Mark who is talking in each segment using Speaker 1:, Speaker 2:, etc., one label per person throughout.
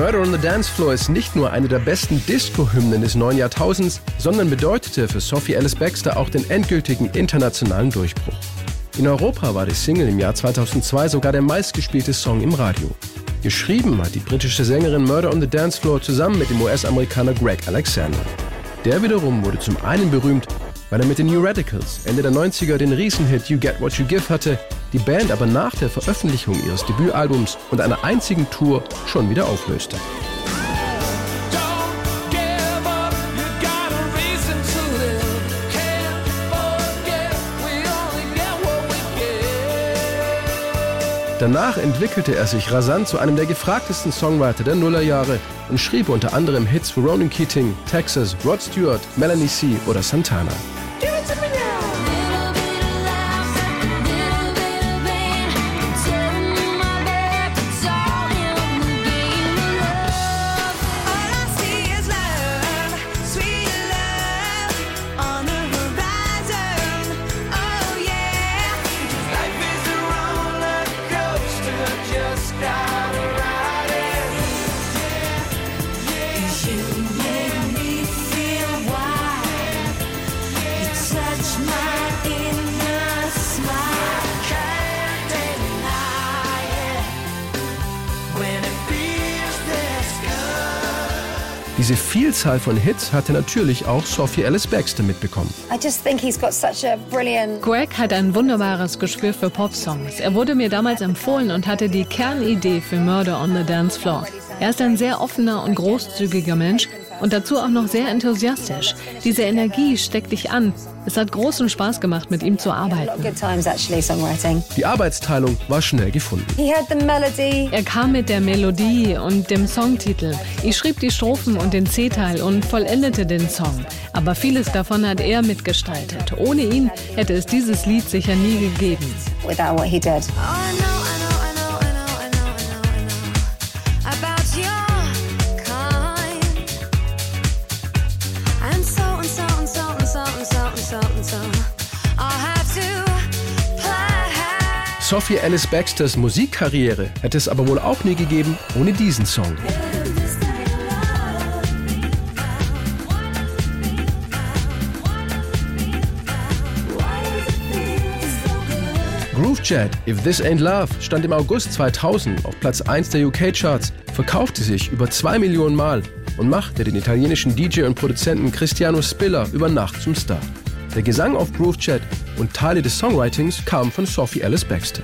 Speaker 1: Murder on the Dance Floor ist nicht nur eine der besten Disco-Hymnen des neuen Jahrtausends, sondern bedeutete für Sophie Alice Baxter auch den endgültigen internationalen Durchbruch. In Europa war die Single im Jahr 2002 sogar der meistgespielte Song im Radio. Geschrieben hat die britische Sängerin Murder on the Dance Floor zusammen mit dem US-Amerikaner Greg Alexander. Der wiederum wurde zum einen berühmt, weil er mit den New Radicals Ende der 90er den Riesenhit You Get What You Give hatte, die Band aber nach der Veröffentlichung ihres Debütalbums und einer einzigen Tour schon wieder auflöste. Danach entwickelte er sich rasant zu einem der gefragtesten Songwriter der Nullerjahre und schrieb unter anderem Hits für Ronan Keating, Texas, Rod Stewart, Melanie C. oder Santana. Diese Vielzahl von Hits hatte natürlich auch Sophie Alice Baxter mitbekommen.
Speaker 2: Greg hat ein wunderbares Gespür für Popsongs. Er wurde mir damals empfohlen und hatte die Kernidee für Murder on the Dance Floor. Er ist ein sehr offener und großzügiger Mensch und dazu auch noch sehr enthusiastisch. Diese Energie steckt dich an. Es hat großen Spaß gemacht, mit ihm zu arbeiten.
Speaker 1: Die Arbeitsteilung war schnell gefunden.
Speaker 2: Er kam mit der Melodie und dem Songtitel. Ich schrieb die Strophen und den C-Teil und vollendete den Song. Aber vieles davon hat er mitgestaltet. Ohne ihn hätte es dieses Lied sicher nie gegeben.
Speaker 1: Sophie Alice Baxters Musikkarriere hätte es aber wohl auch nie gegeben ohne diesen Song. Groove Jet, If This Ain't Love, stand im August 2000 auf Platz 1 der UK-Charts, verkaufte sich über 2 Millionen Mal und machte den italienischen DJ und Produzenten Cristiano Spiller über Nacht zum Star. Der Gesang auf Groove Chat und Teile des Songwritings kamen von Sophie Alice Baxter.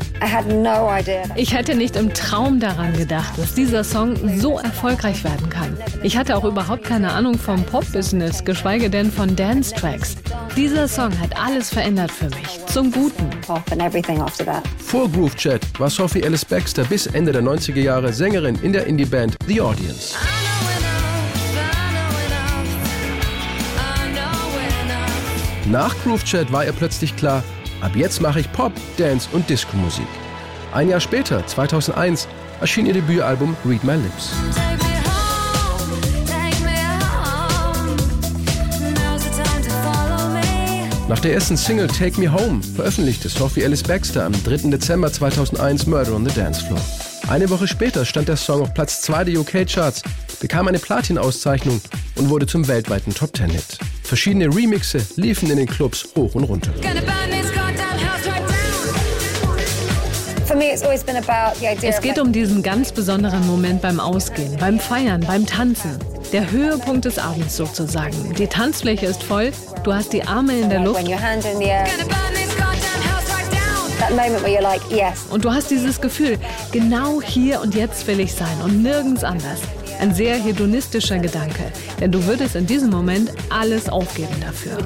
Speaker 2: Ich hätte nicht im Traum daran gedacht, dass dieser Song so erfolgreich werden kann. Ich hatte auch überhaupt keine Ahnung vom Pop-Business, geschweige denn von Dance-Tracks. Dieser Song hat alles verändert für mich, zum Guten.
Speaker 1: Vor Groove Chat war Sophie Alice Baxter bis Ende der 90er Jahre Sängerin in der Indie-Band The Audience. Nach Groove Chat war ihr plötzlich klar, ab jetzt mache ich Pop, Dance und Disco-Musik. Ein Jahr später, 2001, erschien ihr Debütalbum Read My Lips. Nach der ersten Single Take Me Home veröffentlichte Sophie Alice Baxter am 3. Dezember 2001 Murder on the Dance Floor. Eine Woche später stand der Song auf Platz 2 der UK-Charts, bekam eine Platin-Auszeichnung und wurde zum weltweiten Top-10-Hit. Verschiedene Remixe liefen in den Clubs hoch und runter.
Speaker 2: Es geht um diesen ganz besonderen Moment beim Ausgehen, beim Feiern, beim Tanzen. Der Höhepunkt des Abends sozusagen. Die Tanzfläche ist voll, du hast die Arme in der Luft. Und du hast dieses Gefühl, genau hier und jetzt will ich sein und nirgends anders. Ein sehr hedonistischer Gedanke, denn du würdest in diesem Moment alles aufgeben dafür.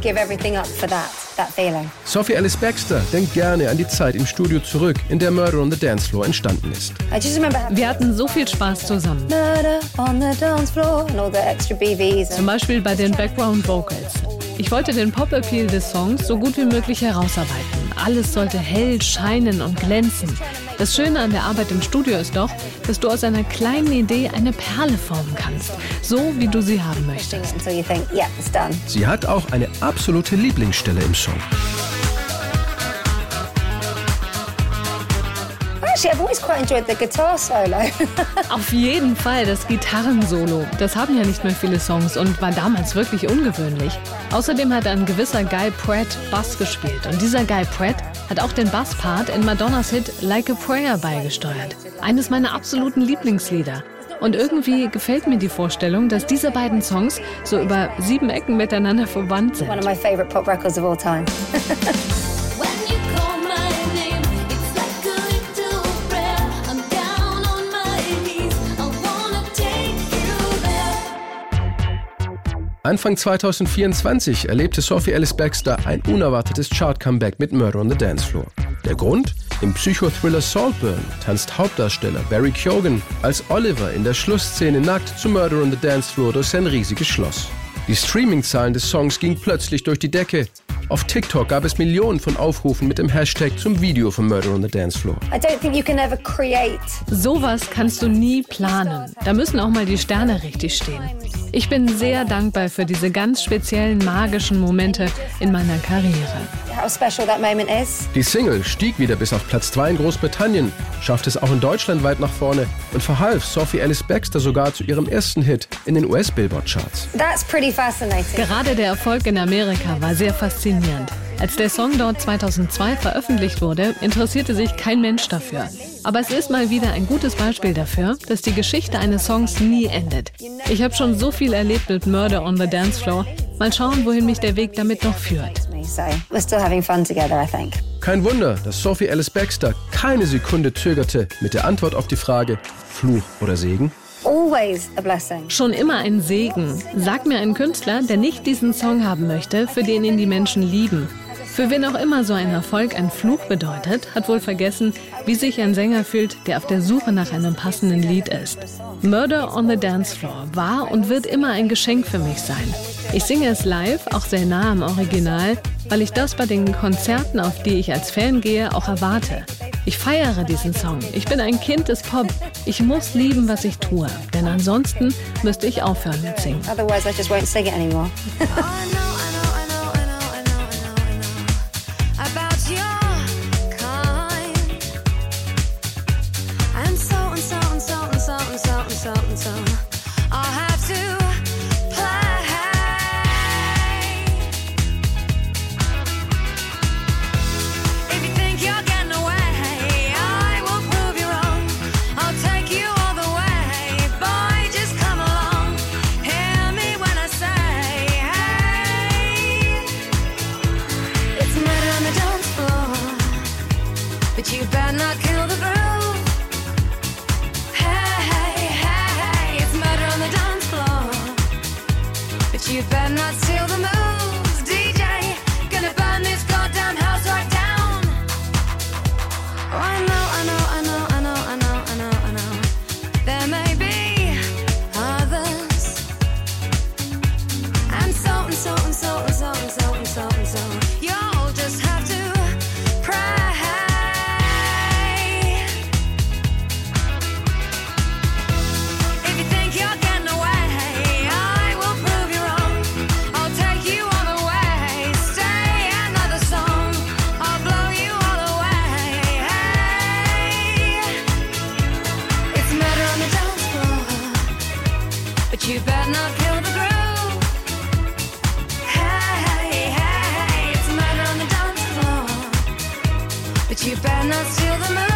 Speaker 1: Sophie Alice Baxter denkt gerne an die Zeit im Studio zurück, in der Murder on the Dance Floor entstanden ist.
Speaker 2: Wir hatten so viel Spaß zusammen. Zum Beispiel bei den Background Vocals. Ich wollte den Pop-Appeal des Songs so gut wie möglich herausarbeiten. Alles sollte hell, scheinen und glänzen. Das Schöne an der Arbeit im Studio ist doch, dass du aus einer kleinen Idee eine Perle formen kannst, so wie du sie haben möchtest.
Speaker 1: Sie hat auch eine absolute Lieblingsstelle im Song.
Speaker 2: Actually, I've always quite enjoyed the guitar solo. Auf jeden Fall das Gitarrensolo. Das haben ja nicht mehr viele Songs und war damals wirklich ungewöhnlich. Außerdem hat ein gewisser Guy Pratt Bass gespielt und dieser Guy Pratt hat auch den Basspart in Madonnas Hit Like a Prayer beigesteuert. Eines meiner absoluten Lieblingslieder. Und irgendwie gefällt mir die Vorstellung, dass diese beiden Songs so über sieben Ecken miteinander verwandt sind. One of my favorite pop records of all time.
Speaker 1: Anfang 2024 erlebte Sophie Alice Baxter ein unerwartetes Chart-Comeback mit Murder on the Dance Floor. Der Grund? Im Psychothriller Saltburn tanzt Hauptdarsteller Barry Keoghan als Oliver in der Schlussszene nackt zu Murder on the Dance Floor durch sein riesiges Schloss. Die Streaming-Zahlen des Songs gingen plötzlich durch die Decke. Auf TikTok gab es Millionen von Aufrufen mit dem Hashtag zum Video von Murder on the Dance Floor. I don't think you can ever create.
Speaker 2: Sowas kannst du nie planen. Da müssen auch mal die Sterne richtig stehen. Ich bin sehr dankbar für diese ganz speziellen magischen Momente in meiner Karriere.
Speaker 1: Die Single stieg wieder bis auf Platz 2 in Großbritannien, schaffte es auch in Deutschland weit nach vorne und verhalf Sophie Alice Baxter sogar zu ihrem ersten Hit in den US-Billboard-Charts.
Speaker 2: Gerade der Erfolg in Amerika war sehr faszinierend. Als der Song dort 2002 veröffentlicht wurde, interessierte sich kein Mensch dafür. Aber es ist mal wieder ein gutes Beispiel dafür, dass die Geschichte eines Songs nie endet. Ich habe schon so viel erlebt mit Murder on the Dance Floor. Mal schauen, wohin mich der Weg damit noch führt.
Speaker 1: Kein Wunder, dass Sophie Alice Baxter keine Sekunde zögerte mit der Antwort auf die Frage Fluch oder Segen.
Speaker 2: Schon immer ein Segen. Sag mir einen Künstler, der nicht diesen Song haben möchte, für den ihn die Menschen lieben. Für wen auch immer so ein Erfolg ein Fluch bedeutet, hat wohl vergessen, wie sich ein Sänger fühlt, der auf der Suche nach einem passenden Lied ist. Murder on the Dance Floor war und wird immer ein Geschenk für mich sein. Ich singe es live, auch sehr nah am Original, weil ich das bei den Konzerten, auf die ich als Fan gehe, auch erwarte. Ich feiere diesen Song. Ich bin ein Kind des Pop. Ich muss lieben, was ich tue, denn ansonsten müsste ich aufhören mit Singen. but you better not kill the groove. But you better not steal the moon.